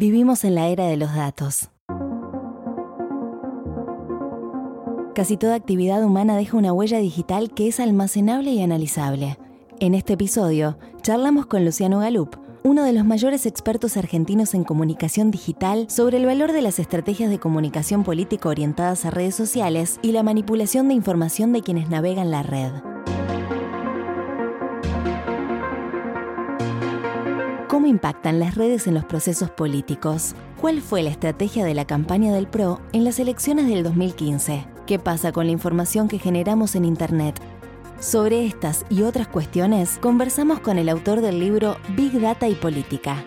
Vivimos en la era de los datos. Casi toda actividad humana deja una huella digital que es almacenable y analizable. En este episodio, charlamos con Luciano Galup, uno de los mayores expertos argentinos en comunicación digital, sobre el valor de las estrategias de comunicación política orientadas a redes sociales y la manipulación de información de quienes navegan la red. Impactan las redes en los procesos políticos? ¿Cuál fue la estrategia de la campaña del PRO en las elecciones del 2015? ¿Qué pasa con la información que generamos en Internet? Sobre estas y otras cuestiones conversamos con el autor del libro Big Data y Política.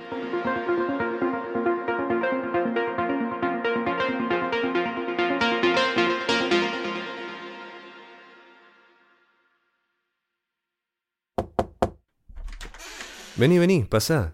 Vení, vení, pasá.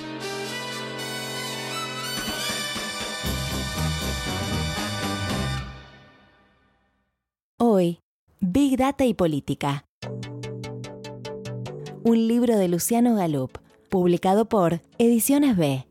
Big Data y Política. Un libro de Luciano Galup, publicado por Ediciones B.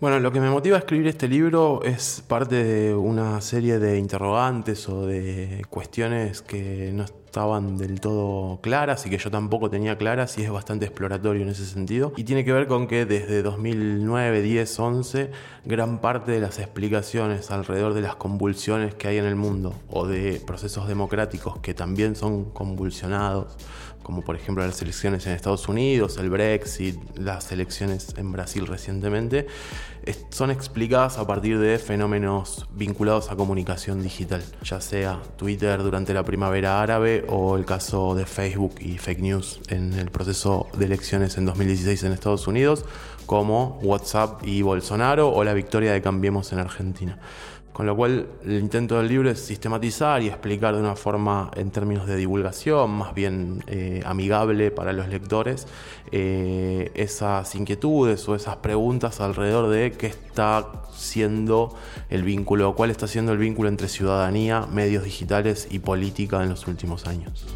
Bueno, lo que me motiva a escribir este libro es parte de una serie de interrogantes o de cuestiones que no estaban del todo claras y que yo tampoco tenía claras y es bastante exploratorio en ese sentido. Y tiene que ver con que desde 2009, 10, 11, gran parte de las explicaciones alrededor de las convulsiones que hay en el mundo o de procesos democráticos que también son convulsionados, como por ejemplo las elecciones en Estados Unidos, el Brexit, las elecciones en Brasil recientemente, son explicadas a partir de fenómenos vinculados a comunicación digital, ya sea Twitter durante la primavera árabe o el caso de Facebook y fake news en el proceso de elecciones en 2016 en Estados Unidos, como WhatsApp y Bolsonaro o la victoria de Cambiemos en Argentina. Con lo cual el intento del libro es sistematizar y explicar de una forma en términos de divulgación, más bien eh, amigable para los lectores, eh, esas inquietudes o esas preguntas alrededor de qué está siendo el vínculo, cuál está siendo el vínculo entre ciudadanía, medios digitales y política en los últimos años.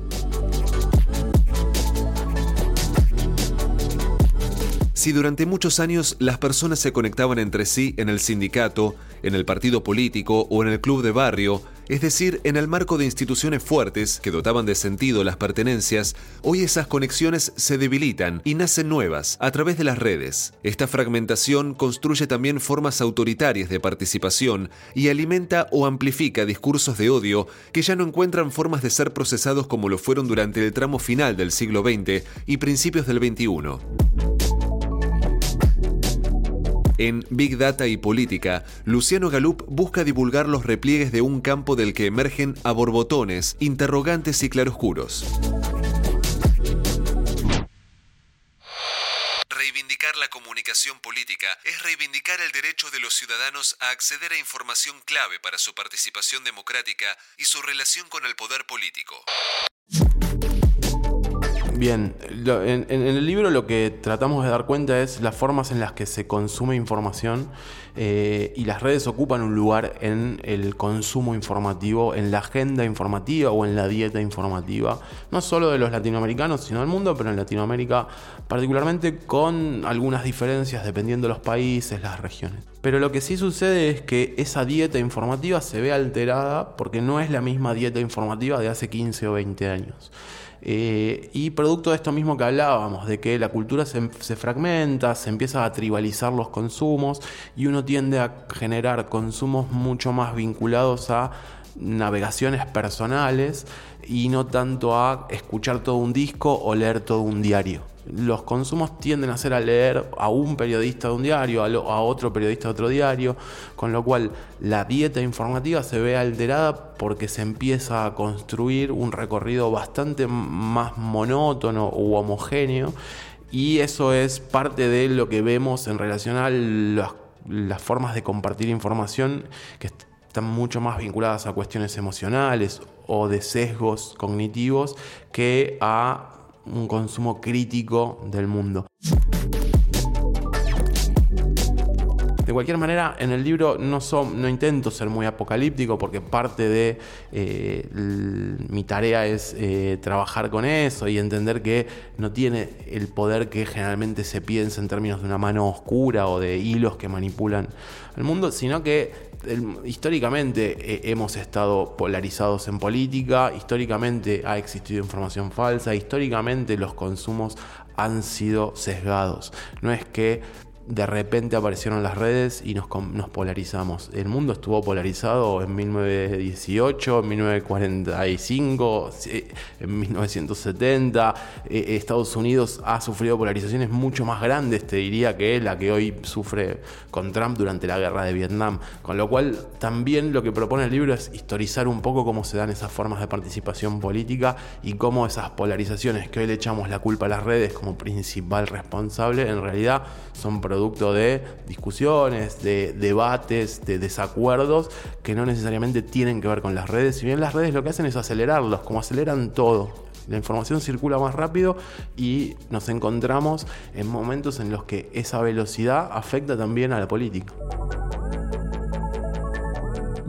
Si durante muchos años las personas se conectaban entre sí en el sindicato, en el partido político o en el club de barrio, es decir, en el marco de instituciones fuertes que dotaban de sentido las pertenencias, hoy esas conexiones se debilitan y nacen nuevas a través de las redes. Esta fragmentación construye también formas autoritarias de participación y alimenta o amplifica discursos de odio que ya no encuentran formas de ser procesados como lo fueron durante el tramo final del siglo XX y principios del XXI. En Big Data y Política, Luciano Galup busca divulgar los repliegues de un campo del que emergen a borbotones, interrogantes y claroscuros. Reivindicar la comunicación política es reivindicar el derecho de los ciudadanos a acceder a información clave para su participación democrática y su relación con el poder político. Bien, en, el libro lo que tratamos de dar cuenta es las formas en las que se consume información eh, y las redes ocupan un lugar en el consumo informativo, en la agenda informativa o en la dieta informativa, no solo de los latinoamericanos, sino del mundo, pero en Latinoamérica particularmente con algunas diferencias dependiendo de los países, las regiones. Pero lo que sí sucede es que esa dieta informativa se ve alterada porque no es la misma dieta informativa de hace 15 o 20 años. Eh, y producto de esto mismo que hablábamos, de que la cultura se, se, fragmenta, se empieza a tribalizar los consumos y uno tiende a generar consumos mucho más vinculados a navegaciones personales y no tanto a escuchar todo un disco o leer todo un diario. Los consumos tienden a ser a leer a un periodista de un diario, a, otro periodista de otro diario, con lo cual la dieta informativa se ve alterada porque se empieza a construir un recorrido bastante más monótono u homogéneo y eso es parte de lo que vemos en relación a las, las formas de compartir información que están mucho más vinculadas a cuestiones emocionales o de sesgos cognitivos que a un consumo crítico del mundo. De cualquier manera, en el libro no, no intento ser muy apocalíptico porque parte de eh, mi tarea es eh, trabajar con eso y entender que no tiene el poder que generalmente se piensa en términos de una mano oscura o de hilos que manipulan al mundo, sino que históricamente eh, hemos estado polarizados en política, históricamente ha existido información falsa, históricamente los consumos han sido sesgados. No es que de repente aparecieron las redes y nos, nos, polarizamos. El mundo estuvo polarizado en 1918, en 1945, en 1970. Eh, Estados Unidos ha sufrido polarizaciones mucho más grandes, te diría, que la que hoy sufre con Trump durante la guerra de Vietnam. Con lo cual, también lo que propone el libro es historizar un poco cómo se dan esas formas de participación política y cómo esas polarizaciones que hoy le echamos la culpa a las redes como principal responsable, en realidad son producto de discusiones, de debates, de desacuerdos que no necesariamente tienen que ver con las redes. Si bien las redes lo que hacen es acelerarlos, como aceleran todo. La información circula más rápido y nos encontramos en momentos en los que esa velocidad afecta también a la política.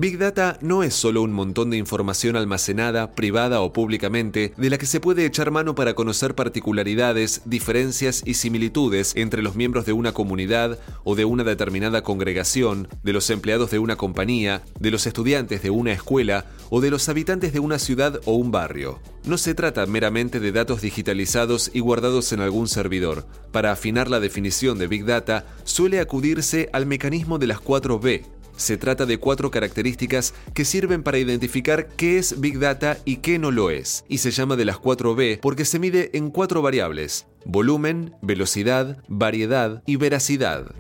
Big Data no es solo un montón de información almacenada, privada o públicamente, de la que se puede echar mano para conocer particularidades, diferencias y similitudes entre los miembros de una comunidad o de una determinada congregación, de los empleados de una compañía, de los estudiantes de una escuela o de los habitantes de una ciudad o un barrio. No se trata meramente de datos digitalizados y guardados en algún servidor. Para afinar la definición de Big Data, suele acudirse al mecanismo de las 4 B, se trata de cuatro características que sirven para identificar qué es Big Data y qué no lo es, y se llama de las 4B porque se mide en cuatro variables, volumen, velocidad, variedad y veracidad.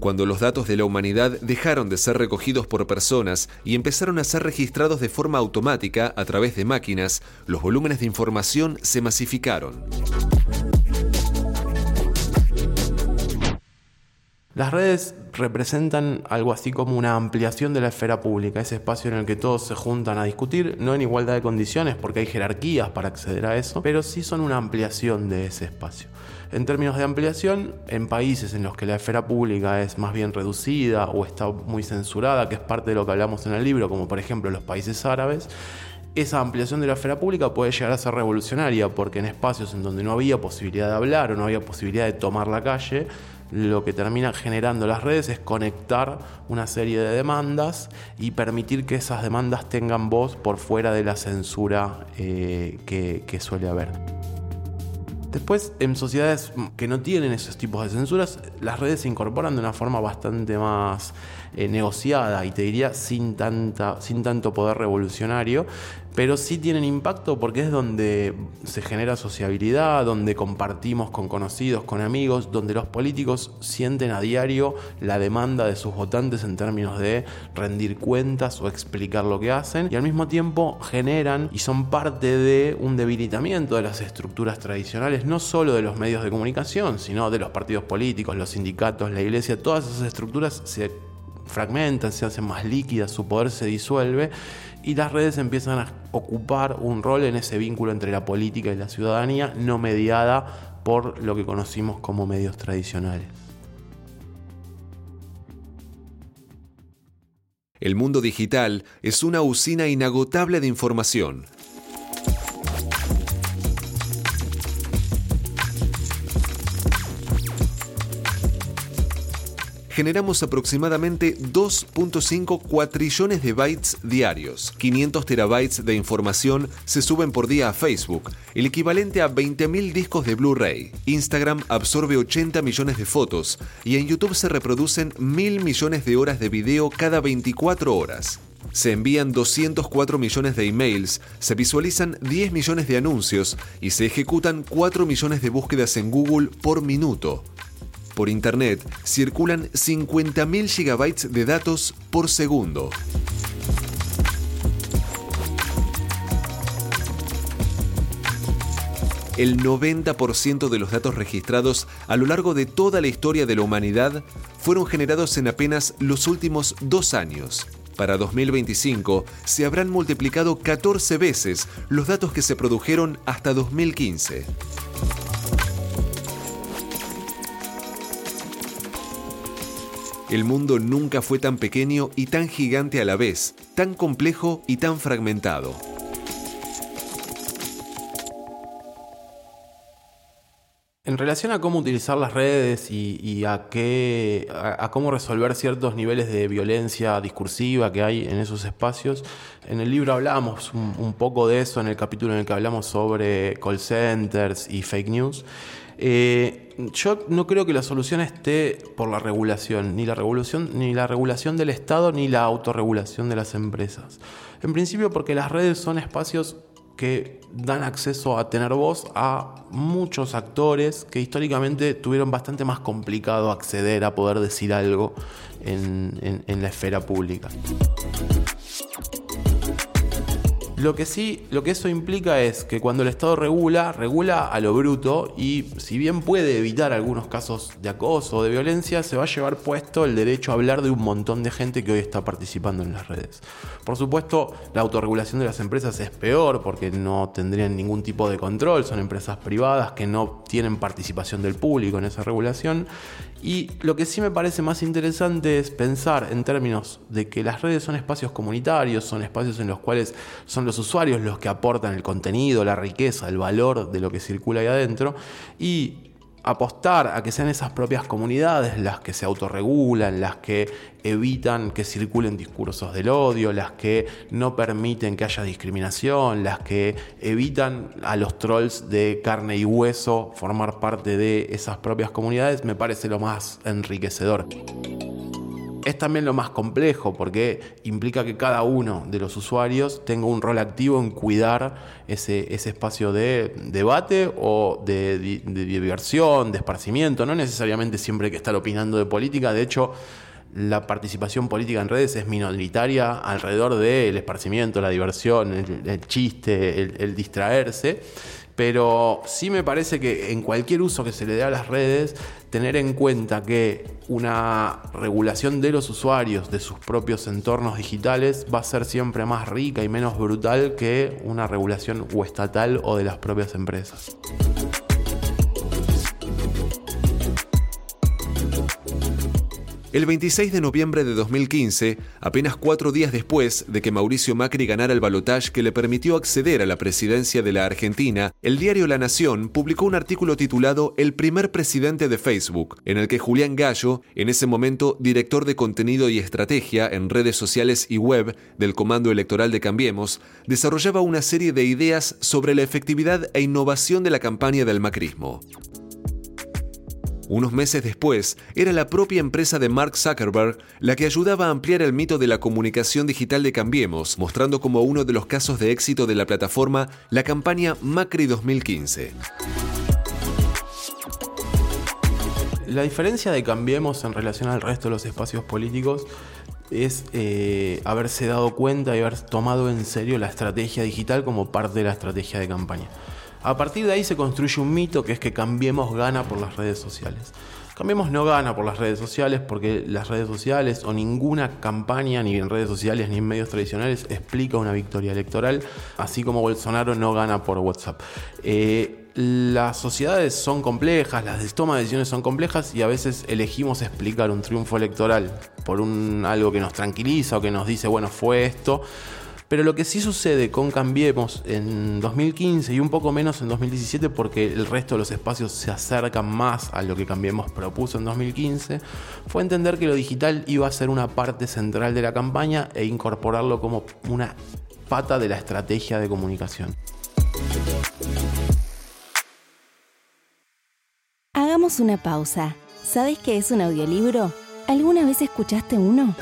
Cuando los datos de la humanidad dejaron de ser recogidos por personas y empezaron a ser registrados de forma automática a través de máquinas, los volúmenes de información se masificaron. Las redes representan algo así como una ampliación de la esfera pública, ese espacio en el que todos se juntan a discutir, no en igualdad de condiciones porque hay jerarquías para acceder a eso, pero sí son una ampliación de ese espacio. En términos de ampliación, en países en los que la esfera pública es más bien reducida o está muy censurada, que es parte de lo que hablamos en el libro, como por ejemplo los países árabes, esa ampliación de la esfera pública puede llegar a ser revolucionaria porque en espacios en donde no había posibilidad de hablar o no había posibilidad de tomar la calle, lo que termina generando las redes es conectar una serie de demandas y permitir que esas demandas tengan voz por fuera de la censura eh, que suele haber. Después, en sociedades que no tienen esos tipos de censuras, las redes se incorporan de una forma bastante más eh, negociada y te diría sin, tanto poder revolucionario, pero sí tienen impacto porque es donde se genera sociabilidad, donde compartimos con conocidos, con amigos, donde los políticos sienten a diario la demanda de sus votantes en términos de rendir cuentas o explicar lo que hacen. Y al mismo tiempo generan y son parte de un debilitamiento de las estructuras tradicionales, no solo de los medios de comunicación, sino de los partidos políticos, los sindicatos, la iglesia, todas esas estructuras se fragmentan, se hacen más líquidas, su poder se disuelve y las redes empiezan a ocupar un rol en ese vínculo entre la política y la ciudadanía, no mediada por lo que conocimos como medios tradicionales. El mundo digital es una usina inagotable de información generamos aproximadamente 2.5 cuatrillones de bytes diarios. 500 terabytes de información se suben por día a Facebook, el equivalente a 20.000 discos de Blu-ray. Instagram absorbe 80 millones de fotos y en YouTube se reproducen mil millones de horas de video cada 24 horas. Se envían 204 millones de emails, se visualizan 10 millones de anuncios y se ejecutan 4 millones de búsquedas en Google por minuto. Por Internet circulan 50.000 gigabytes de datos por segundo. el 90% de los datos registrados a lo largo de toda la historia de la humanidad fueron generados en apenas los últimos dos años. Para 2025 se habrán multiplicado 14 veces los datos que se produjeron hasta 2015. El mundo nunca fue tan pequeño y tan gigante a la vez, tan complejo y tan fragmentado. En relación a cómo utilizar las redes y, a, qué, a, cómo resolver ciertos niveles de violencia discursiva que hay en esos espacios, en el libro hablamos un, poco de eso en el capítulo en el que hablamos sobre call centers y fake news. Eh, yo no creo que la solución esté por la regulación, ni la regulación, ni la regulación del Estado, ni la autorregulación de las empresas. En principio porque las redes son espacios que dan acceso a tener voz a muchos actores que históricamente tuvieron bastante más complicado acceder a poder decir algo en, en la esfera pública. Lo que sí, lo que eso implica es que cuando el Estado regula, regula a lo bruto y si bien puede evitar algunos casos de acoso o de violencia, se va a llevar puesto el derecho a hablar de un montón de gente que hoy está participando en las redes. Por supuesto, la autorregulación de las empresas es peor porque no tendrían ningún tipo de control, son empresas privadas que no tienen participación del público en esa regulación y lo que sí me parece más interesante es pensar en términos de que las redes son espacios comunitarios, son espacios en los cuales son los usuarios los que aportan el contenido, la riqueza, el valor de lo que circula ahí adentro. Y apostar a que sean esas propias comunidades las que se autorregulan, las que evitan que circulen discursos del odio, las que no permiten que haya discriminación, las que evitan a los trolls de carne y hueso formar parte de esas propias comunidades, me parece lo más enriquecedor es también lo más complejo porque implica que cada uno de los usuarios tenga un rol activo en cuidar ese, espacio de debate o de, diversión, de esparcimiento. No necesariamente siempre hay que estar opinando de política. De hecho, la participación política en redes es minoritaria alrededor del esparcimiento, la diversión, el, chiste, el distraerse pero sí me parece que en cualquier uso que se le dé a las redes, tener en cuenta que una regulación de los usuarios, de sus propios entornos digitales, va a ser siempre más rica y menos brutal que una regulación estatal o de las propias empresas. El 26 de noviembre de 2015, apenas cuatro días después de que Mauricio Macri ganara el balotaje que le permitió acceder a la presidencia de la Argentina, el diario La Nación publicó un artículo titulado El primer presidente de Facebook, en el que Julián Gallo, en ese momento director de contenido y estrategia en redes sociales y web del Comando Electoral de Cambiemos, desarrollaba una serie de ideas sobre la efectividad e innovación de la campaña del macrismo. Unos meses después, era la propia empresa de Mark Zuckerberg la que ayudaba a ampliar el mito de la comunicación digital de Cambiemos, mostrando como uno de los casos de éxito de la plataforma la campaña Macri 2015. La diferencia de Cambiemos en relación al resto de los espacios políticos es eh, haberse dado cuenta y haber tomado en serio la estrategia digital como parte de la estrategia de campaña. A partir de ahí se construye un mito que es que Cambiemos gana por las redes sociales. Cambiemos no gana por las redes sociales porque las redes sociales o ninguna campaña, ni en redes sociales ni en medios tradicionales, explica una victoria electoral, así como Bolsonaro no gana por WhatsApp. Eh, las sociedades son complejas, las tomas de decisiones son complejas y a veces elegimos explicar un triunfo electoral por un, algo que nos tranquiliza o que nos dice, bueno, fue esto pero lo que sí sucede con Cambiemos en 2015 y un poco menos en 2017, porque el resto de los espacios se acercan más a lo que Cambiemos propuso en 2015, fue entender que lo digital iba a ser una parte central de la campaña e incorporarlo como una pata de la estrategia de comunicación. Hagamos una pausa. ¿Sabes qué es un audiolibro? ¿Alguna vez escuchaste uno?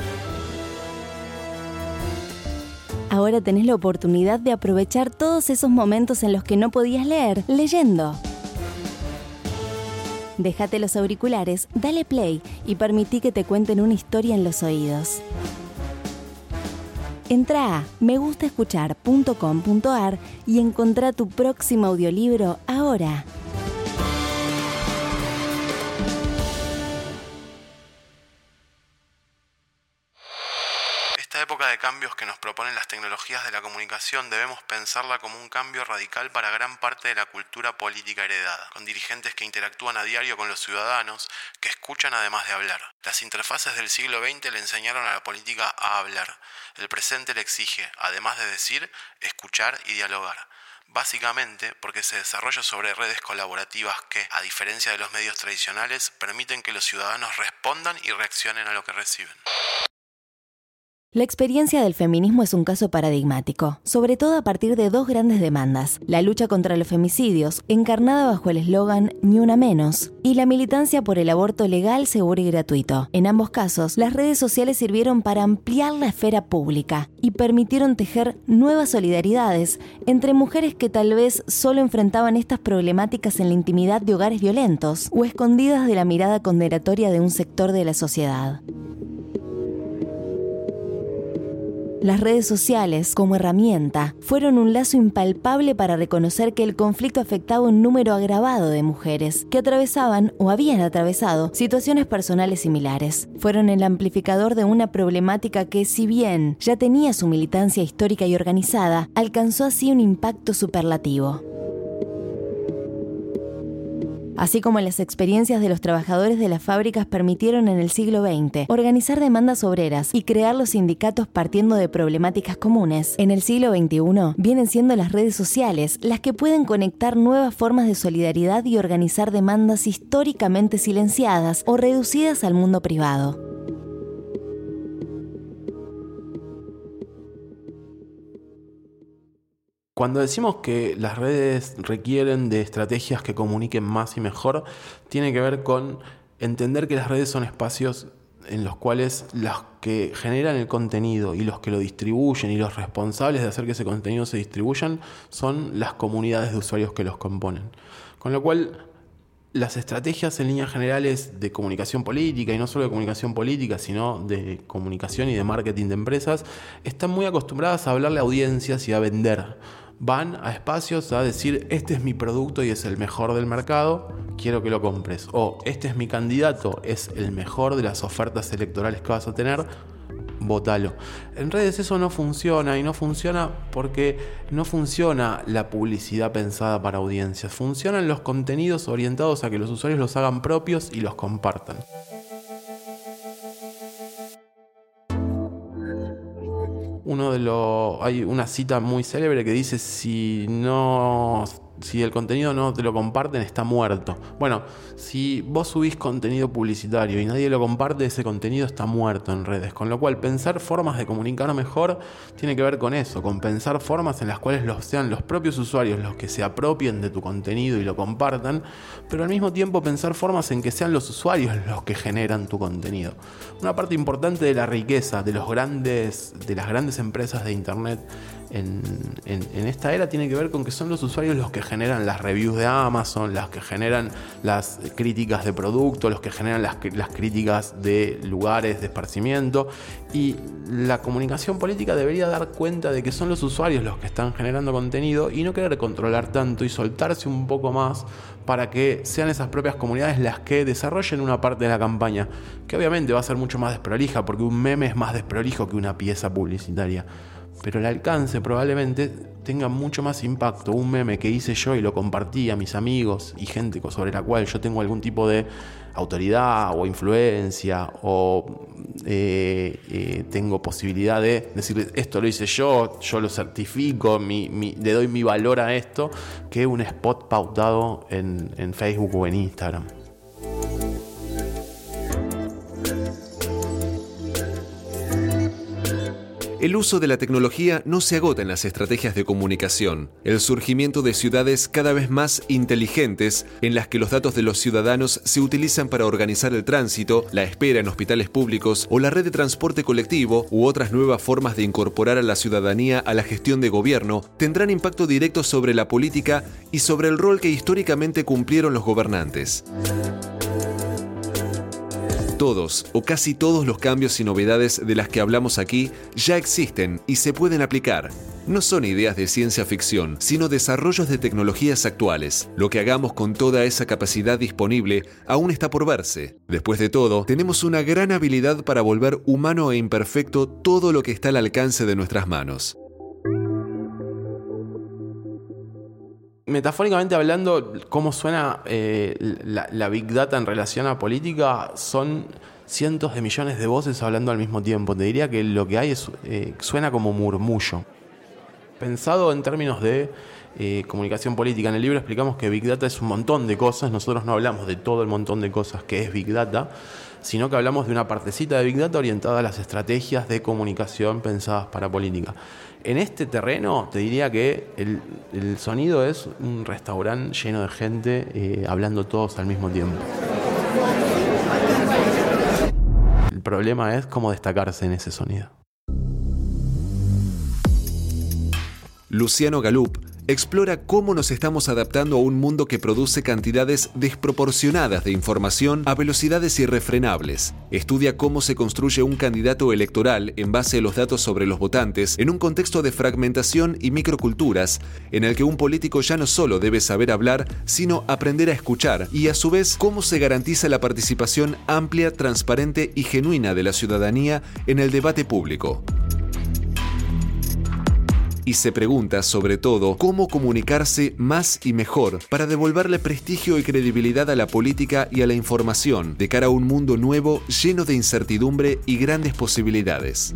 Ahora tenés la oportunidad de aprovechar todos esos momentos en los que no podías leer leyendo. Déjate los auriculares, dale play y permití que te cuenten una historia en los oídos. Entra a megustaescuchar.com.ar y encontrá tu próximo audiolibro ahora. De la comunicación debemos pensarla como un cambio radical para gran parte de la cultura política heredada, con dirigentes que interactúan a diario con los ciudadanos, que escuchan además de hablar. Las interfaces del siglo XX le enseñaron a la política a hablar. El presente le exige, además de decir, escuchar y dialogar básicamente porque se desarrolla sobre redes colaborativas que, a diferencia de los medios tradicionales, permiten que los ciudadanos respondan y reaccionen a lo que reciben. La experiencia del feminismo es un caso paradigmático, sobre todo a partir de dos grandes demandas, la lucha contra los femicidios, encarnada bajo el eslogan Ni una menos, y la militancia por el aborto legal, seguro y gratuito. En ambos casos, las redes sociales sirvieron para ampliar la esfera pública y permitieron tejer nuevas solidaridades entre mujeres que tal vez solo enfrentaban estas problemáticas en la intimidad de hogares violentos o escondidas de la mirada condenatoria de un sector de la sociedad. Las redes sociales, como herramienta, fueron un lazo impalpable para reconocer que el conflicto afectaba un número agravado de mujeres que atravesaban o habían atravesado situaciones personales similares. Fueron el amplificador de una problemática que, si bien ya tenía su militancia histórica y organizada, alcanzó así un impacto superlativo así como las experiencias de los trabajadores de las fábricas permitieron en el siglo XX organizar demandas obreras y crear los sindicatos partiendo de problemáticas comunes, en el siglo XXI vienen siendo las redes sociales las que pueden conectar nuevas formas de solidaridad y organizar demandas históricamente silenciadas o reducidas al mundo privado. Cuando decimos que las redes requieren de estrategias que comuniquen más y mejor, tiene que ver con entender que las redes son espacios en los cuales los que generan el contenido y los que lo distribuyen y los responsables de hacer que ese contenido se distribuyan son las comunidades de usuarios que los componen. Con lo cual, las estrategias en líneas generales de comunicación política, y no solo de comunicación política, sino de comunicación y de marketing de empresas, están muy acostumbradas a hablarle a audiencias y a vender van a espacios a decir, este es mi producto y es el mejor del mercado, quiero que lo compres. O este es mi candidato, es el mejor de las ofertas electorales que vas a tener, votalo. En redes eso no funciona y no funciona porque no funciona la publicidad pensada para audiencias, funcionan los contenidos orientados a que los usuarios los hagan propios y los compartan. Uno de los hay una cita muy célebre que dice si no si el contenido no te lo comparten, está muerto. Bueno, si vos subís contenido publicitario y nadie lo comparte, ese contenido está muerto en redes. Con lo cual, pensar formas de comunicar mejor tiene que ver con eso, con pensar formas en las cuales sean los propios usuarios los que se apropien de tu contenido y lo compartan, pero al mismo tiempo pensar formas en que sean los usuarios los que generan tu contenido. Una parte importante de la riqueza de los grandes, de las grandes empresas de internet en, esta era tiene que ver con que son los usuarios los que generan las reviews de Amazon, las que generan las críticas de producto, los que generan las, las críticas de lugares de esparcimiento. Y la comunicación política debería dar cuenta de que son los usuarios los que están generando contenido y no querer controlar tanto y soltarse un poco más para que sean esas propias comunidades las que desarrollen una parte de la campaña, que obviamente va a ser mucho más desprolija, porque un meme es más desprolijo que una pieza publicitaria pero el alcance probablemente tenga mucho más impacto. Un meme que hice yo y lo compartí a mis amigos y gente sobre la cual yo tengo algún tipo de autoridad o influencia o eh, eh, tengo posibilidad de decir esto lo hice yo, yo lo certifico, le doy mi valor a esto, que un spot pautado en Facebook o en Instagram. El uso de la tecnología no se agota en las estrategias de comunicación. El surgimiento de ciudades cada vez más inteligentes en las que los datos de los ciudadanos se utilizan para organizar el tránsito, la espera en hospitales públicos o la red de transporte colectivo u otras nuevas formas de incorporar a la ciudadanía a la gestión de gobierno tendrán impacto directo sobre la política y sobre el rol que históricamente cumplieron los gobernantes. Todos o casi todos los cambios y novedades de las que hablamos aquí ya existen y se pueden aplicar. No son ideas de ciencia ficción, sino desarrollos de tecnologías actuales. Lo que hagamos con toda esa capacidad disponible aún está por verse. Después de todo, tenemos una gran habilidad para volver humano e imperfecto todo lo que está al alcance de nuestras manos. Metafóricamente hablando, cómo suena eh, la, Big Data en relación a política, son cientos de millones de voces hablando al mismo tiempo. Te diría que lo que hay es, eh, suena como murmullo. Pensado en términos de eh, comunicación política, en el libro explicamos que Big Data es un montón de cosas, nosotros no hablamos de todo el montón de cosas que es Big Data, sino que hablamos de una partecita de Big Data orientada a las estrategias de comunicación pensadas para política. En este terreno te diría que el, sonido es un restaurante lleno de gente eh, hablando todos al mismo tiempo. El problema es cómo destacarse en ese sonido. Luciano Galup explora cómo nos estamos adaptando a un mundo que produce cantidades desproporcionadas de información a velocidades irrefrenables. Estudia cómo se construye un candidato electoral en base a los datos sobre los votantes en un contexto de fragmentación y microculturas en el que un político ya no solo debe saber hablar, sino aprender a escuchar y a su vez cómo se garantiza la participación amplia, transparente y genuina de la ciudadanía en el debate público y se pregunta sobre todo cómo comunicarse más y mejor para devolverle prestigio y credibilidad a la política y a la información de cara a un mundo nuevo lleno de incertidumbre y grandes posibilidades.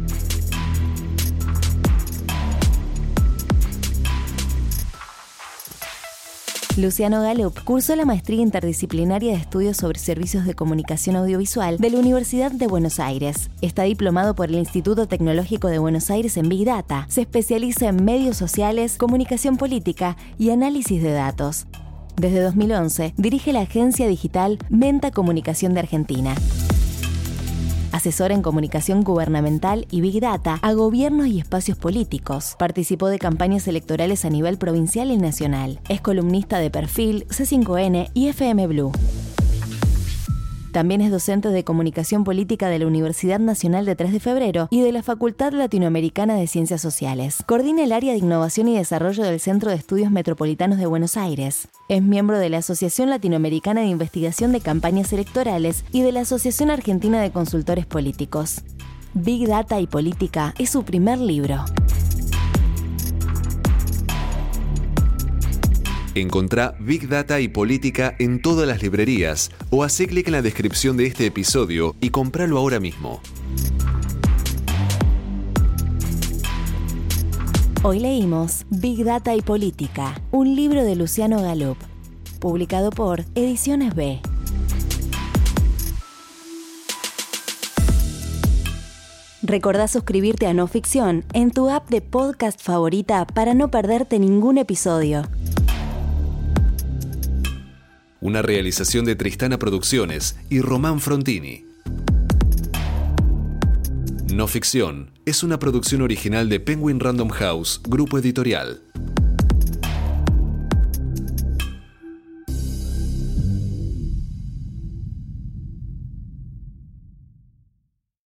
Luciano Galup cursó la maestría interdisciplinaria de estudios sobre servicios de comunicación audiovisual de la Universidad de Buenos Aires. Está diplomado por el Instituto Tecnológico de Buenos Aires en Big Data. Se especializa en medios sociales, comunicación política y análisis de datos. Desde 2011 dirige la agencia digital Menta Comunicación de Argentina asesor en comunicación gubernamental y Big Data a gobiernos y espacios políticos. Participó de campañas electorales a nivel provincial y nacional. Es columnista de Perfil, C5N y FM Blue. También es docente de Comunicación Política de la Universidad Nacional de 3 de Febrero y de la Facultad Latinoamericana de Ciencias Sociales. Coordina el área de innovación y desarrollo del Centro de Estudios Metropolitanos de Buenos Aires. Es miembro de la Asociación Latinoamericana de Investigación de Campañas Electorales y de la Asociación Argentina de Consultores Políticos. Big Data y Política es su primer libro. Encontrá Big Data y Política en todas las librerías o haz clic en la descripción de este episodio y compralo ahora mismo. Hoy leímos Big Data y Política, un libro de Luciano Galup, publicado por Ediciones B. Recordá suscribirte a No Ficción en tu app de podcast favorita para no perderte ningún episodio. Una realización de Tristana Producciones y Román Frontini. No Ficción es una producción original de Penguin Random House, grupo editorial.